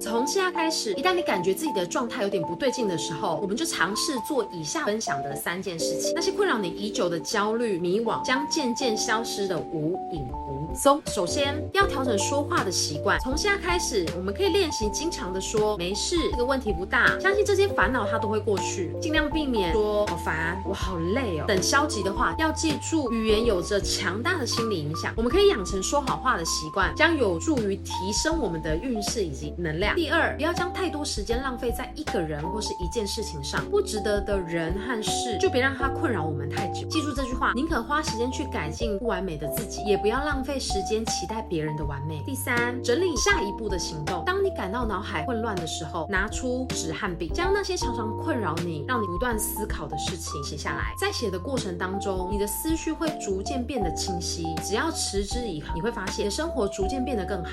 从现在开始，一旦你感觉自己的状态有点不对劲的时候，我们就尝试做以下分享的三件事情。那些困扰你已久的焦虑、迷惘，将渐渐消失的无影无踪。首先要调整说话的习惯，从现在开始，我们可以练习经常的说没事，这个问题不大，相信这些烦恼它都会过去。尽量避免说好烦，我好累哦等消极的话。要记住，语言有着强大的心理影响，我们可以养成说好话的习惯，将有助于提升我们的运势以及能量。第二，不要将太多时间浪费在一个人或是一件事情上，不值得的人和事就别让它困扰我们太久。记住宁可花时间去改进不完美的自己，也不要浪费时间期待别人的完美。第三，整理下一步的行动。当你感到脑海混乱的时候，拿出纸和笔，将那些常常困扰你、让你不断思考的事情写下来。在写的过程当中，你的思绪会逐渐变得清晰。只要持之以恒，你会发现你的生活逐渐变得更好。